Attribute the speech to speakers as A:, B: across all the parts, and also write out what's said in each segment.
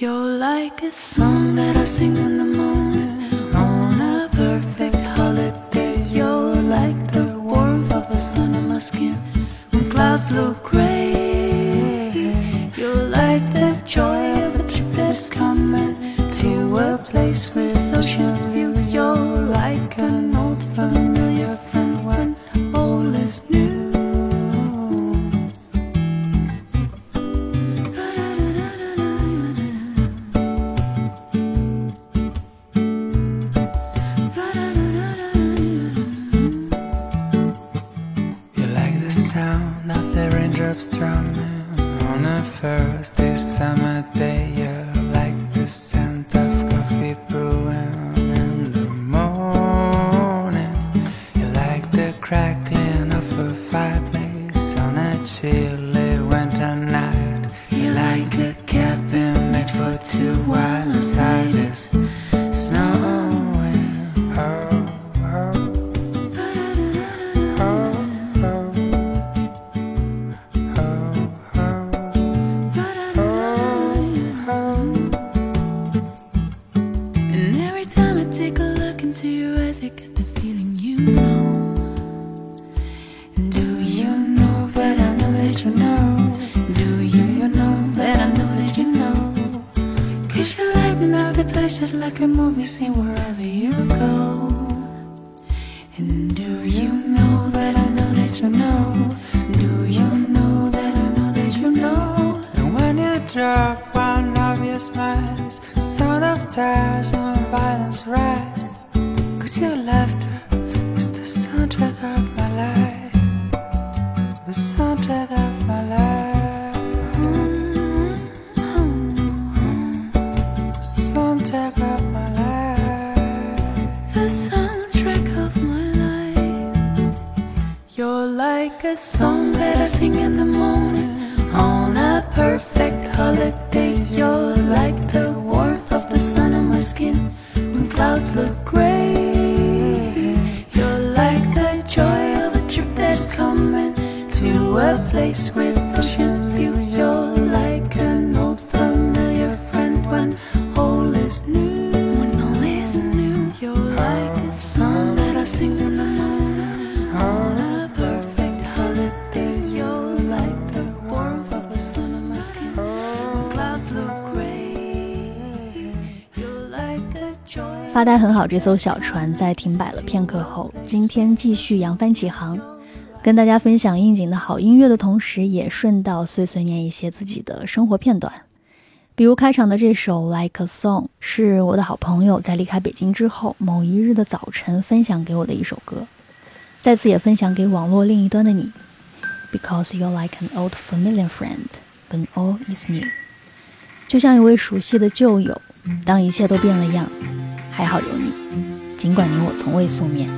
A: You're like a song that I sing in the morning on a perfect holiday. You're like the warmth of the sun on my skin when clouds look gray. You're like the joy of a trip that's coming to a place with ocean view. You're like an old friend holiday. You're like the warmth of the sun on my skin when clouds look gray. You're like the joy of a trip that's coming to a place with
B: 发呆很好，这艘小船在停摆了片刻后，今天继续扬帆起航，跟大家分享应景的好音乐的同时，也顺道碎碎念一些自己的生活片段。比如开场的这首《Like a Song》，是我的好朋友在离开北京之后某一日的早晨分享给我的一首歌，再次也分享给网络另一端的你，Because you're like an old familiar friend when all is new，就像一位熟悉的旧友，当一切都变了样。还好有你，尽管你我从未素面。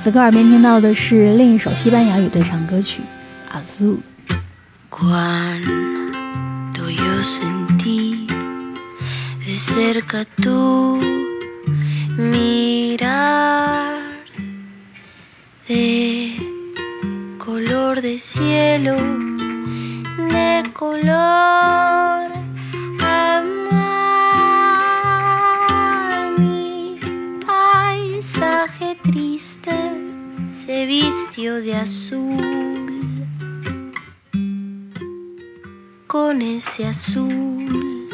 B: 此刻耳边听到的是另一首西班牙语对唱歌曲《Azul》。
C: Cuando yo sentí de cerca tu mirar de color de cielo, de color de azul con ese azul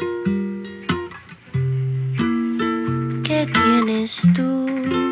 C: que tienes tú.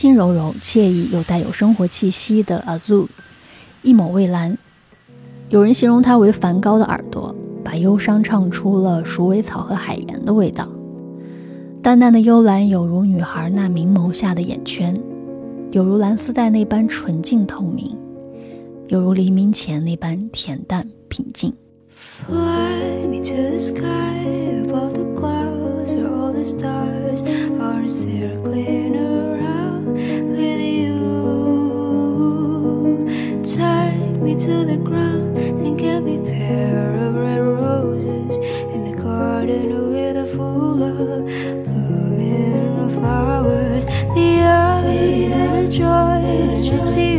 B: 轻柔柔、惬意又带有生活气息的 Azul，一抹蔚蓝。有人形容它为梵高的耳朵，把忧伤唱出了鼠尾草和海盐的味道。淡淡的幽蓝，有如女孩那明眸下的眼圈，有如蓝丝带那般纯净透明，有如黎明前那般恬淡平静。
D: Fly me to the sky above the clouds where all the stars are circling me to the ground and get me a pair of red roses in the garden with a full of blooming flowers. The and joy to see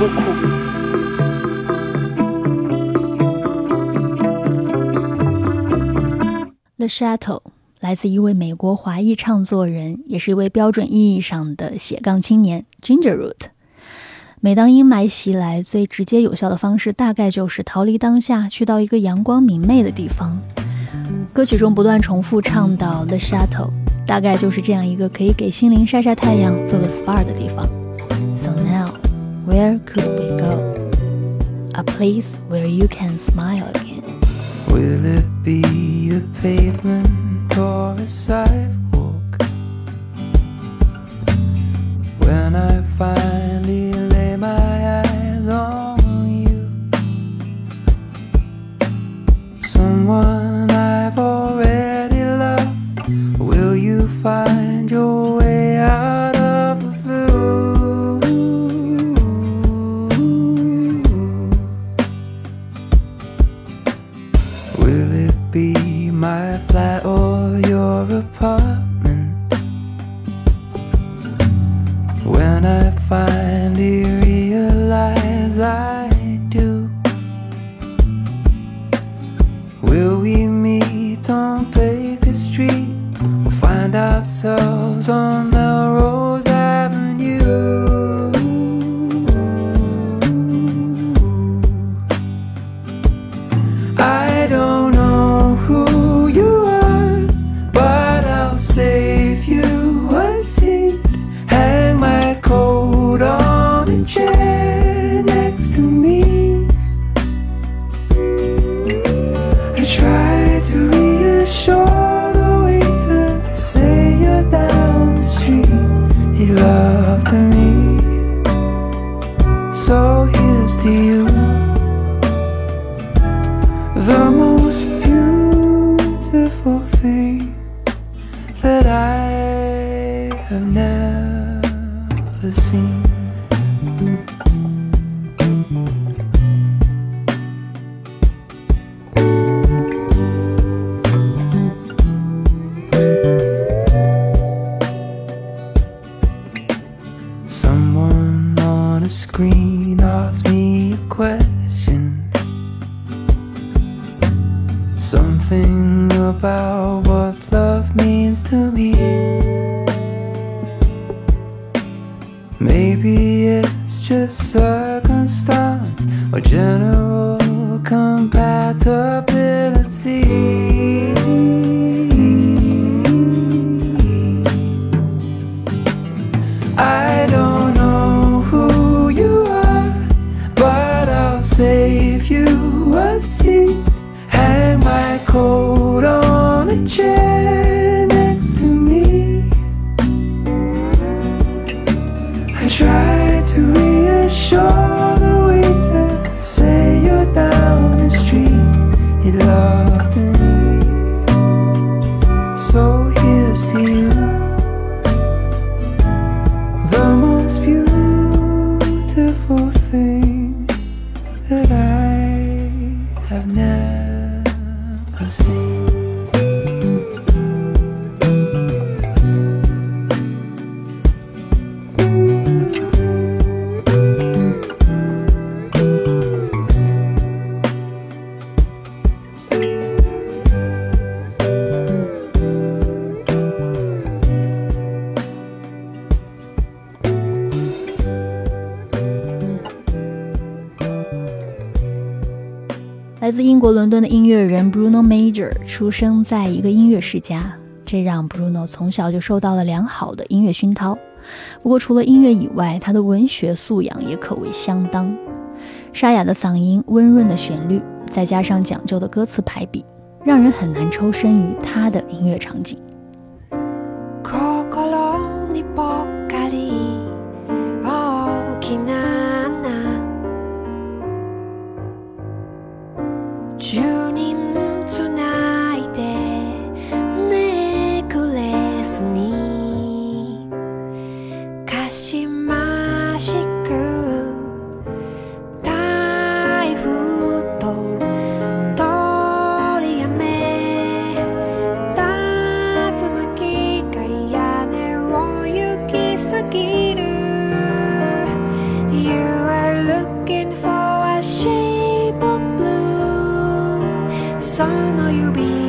D: The
B: Chateau 来自一位美国华裔唱作人，也是一位标准意义上的斜杠青年 Ginger Root。每当阴霾袭来，最直接有效的方式大概就是逃离当下，去到一个阳光明媚的地方。歌曲中不断重复唱到 The Chateau，大概就是这样一个可以给心灵晒晒太阳、做个 SPA 的地方。So now, where could we go? A place where you can smile again.
A: Will it be a pavement or a sidewalk? When I finally but or general compatibility.
B: 来自英国伦敦的音乐人 Bruno Major 出生在一个音乐世家，这让 Bruno 从小就受到了良好的音乐熏陶。不过，除了音乐以外，他的文学素养也可谓相当。沙哑的嗓音、温润的旋律，再加上讲究的歌词排比，让人很难抽身于他的音乐场景。
E: その指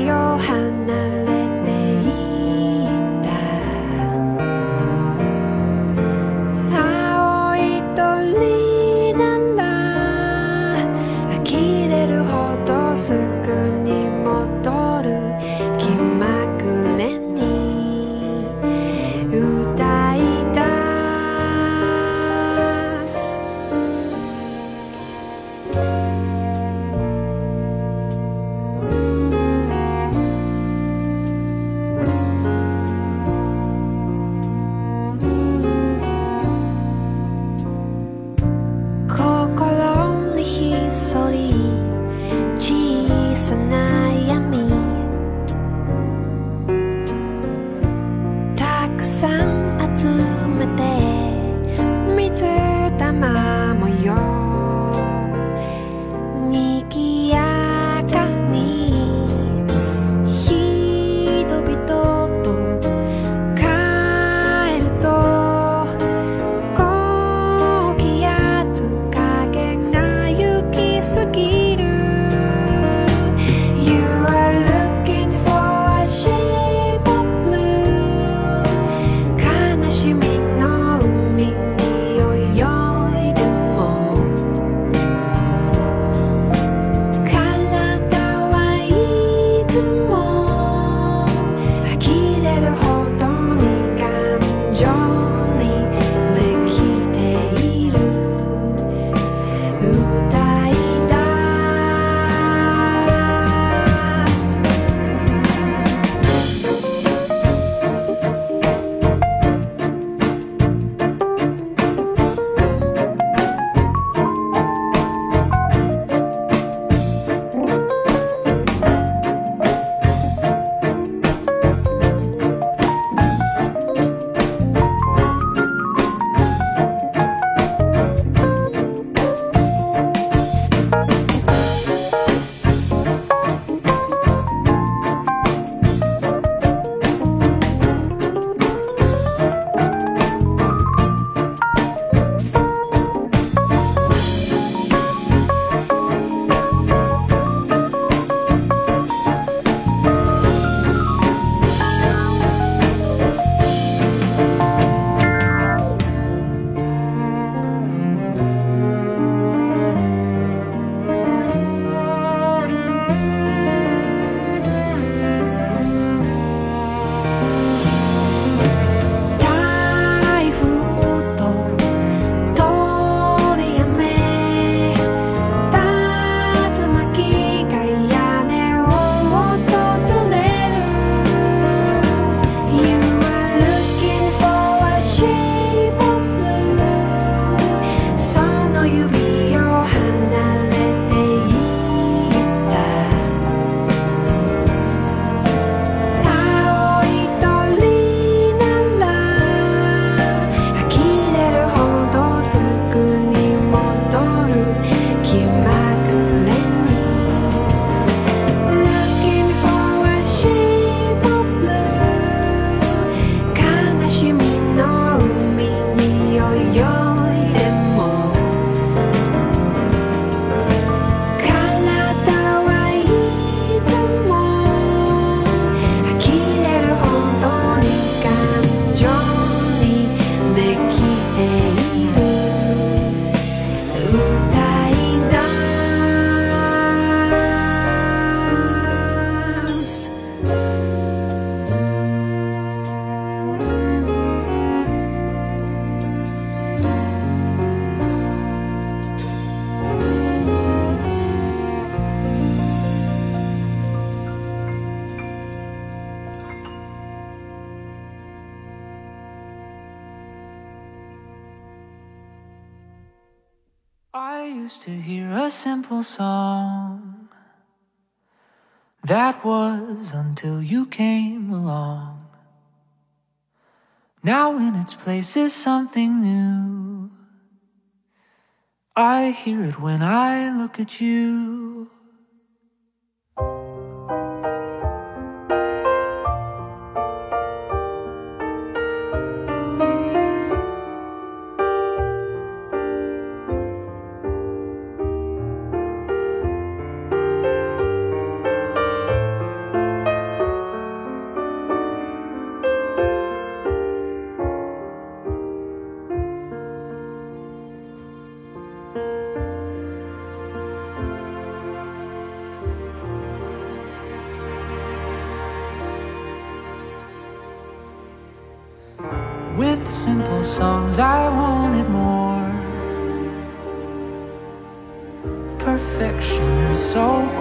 A: I used to hear a simple song That was until you came along. Now in its place is something new. I hear it when I look at you.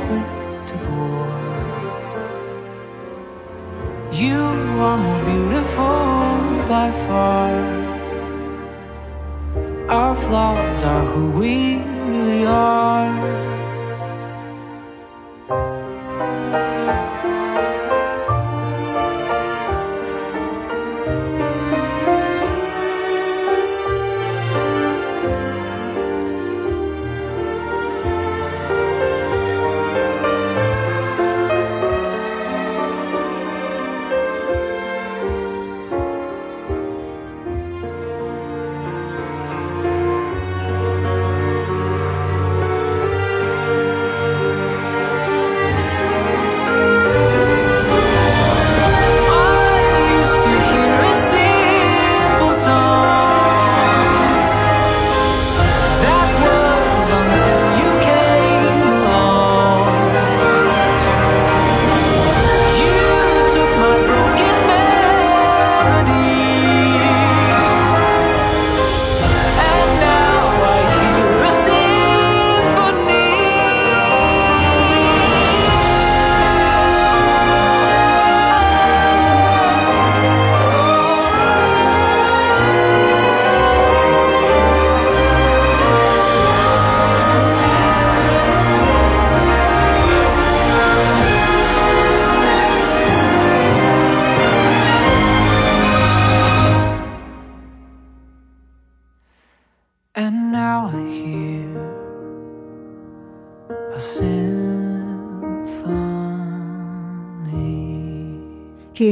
A: Quick to bore. You are more beautiful by far. Our flaws are who we really are.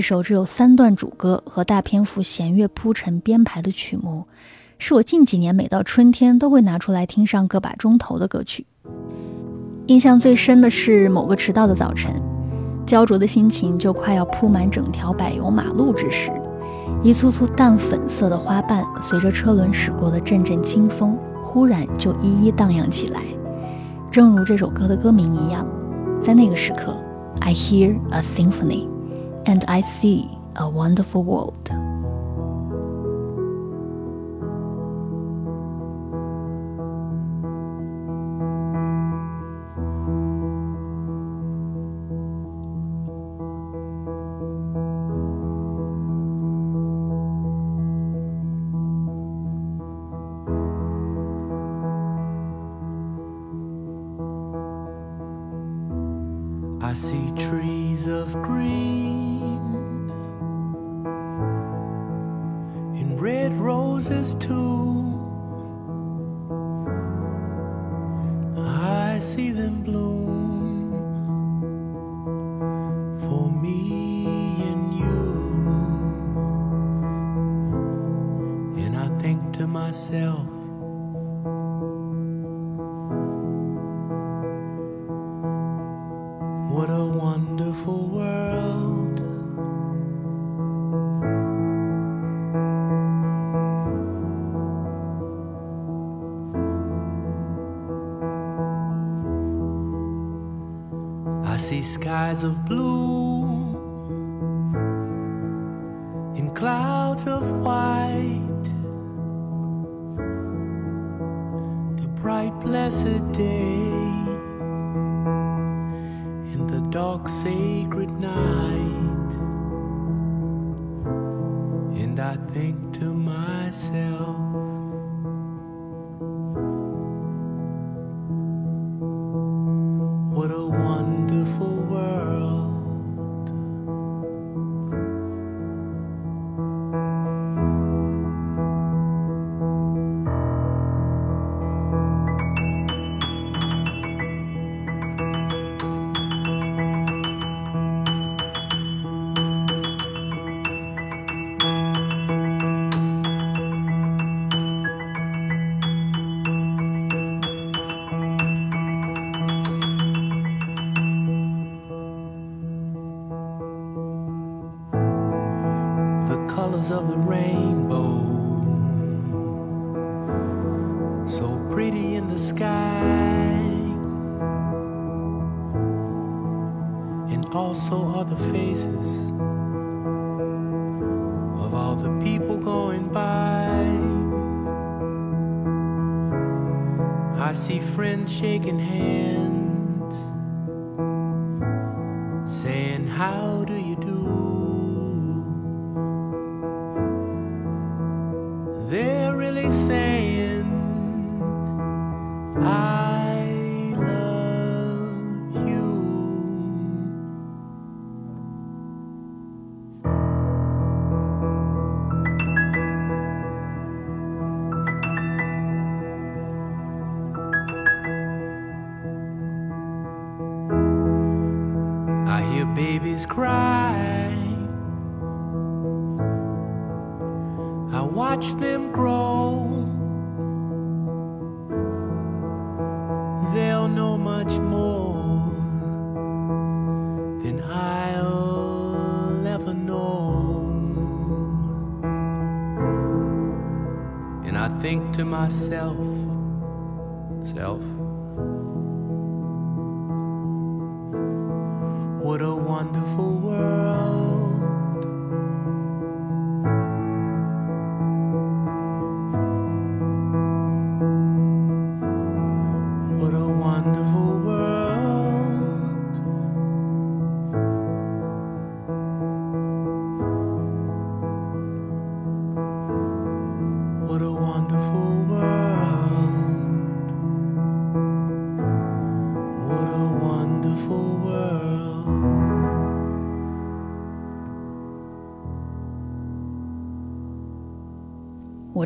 B: 首只有三段主歌和大篇幅弦乐铺陈编排的曲目，是我近几年每到春天都会拿出来听上个把钟头的歌曲。印象最深的是某个迟到的早晨，焦灼的心情就快要铺满整条柏油马路之时，一簇簇淡粉色的花瓣随着车轮驶过的阵阵清风，忽然就一一荡漾起来。正如这首歌的歌名一样，在那个时刻，I hear a symphony。And I see a wonderful world.
F: See skies of blue and clouds of white. The bright, blessed day colors of the rainbow. So pretty in the sky. And also the faces of all the people going by. I see friends shaking hands, watch them grow. They'll know much more than I'll ever know. And I think to myself, self.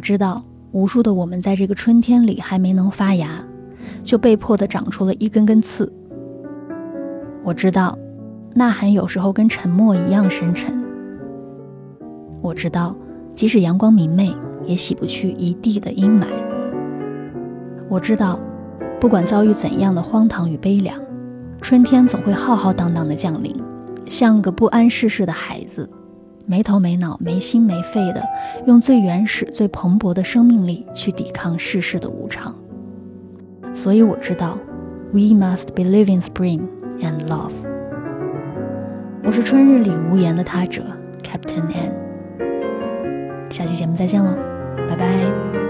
B: 知道，无数的我们在这个春天里还没能发芽，就被迫的长出了一根根刺。我知道，呐喊有时候跟沉默一样深沉。我知道，即使阳光明媚，也洗不去一地的阴霾。我知道，不管遭遇怎样的荒唐与悲凉，春天总会浩浩荡荡的降临，像个不谙世事的孩子，没头没脑、没心没肺的，用最原始、最蓬勃的生命力去抵抗世事的无常。所以我知道，We must believe in spring and love。我是春日里无言的他者，Captain N。下期节目再见喽，拜拜。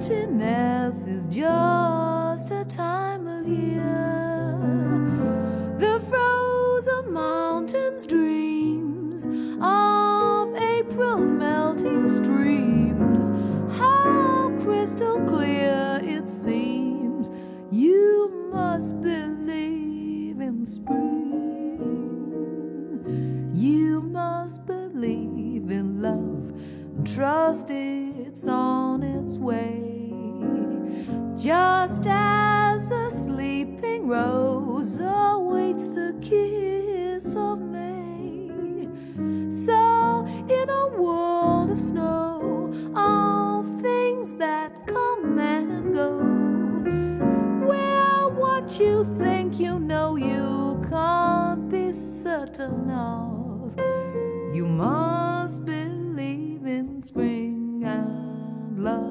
G: Emptiness is just a time of year. The frozen mountains dreams of April's melting streams. How crystal clear it seems. You must believe in spring. You must believe in love and trust it's way just as a sleeping rose awaits the kiss of May. So, in a world of snow, all things that come and go, Well, what you think you know you can't be certain of, you must believe in spring and love.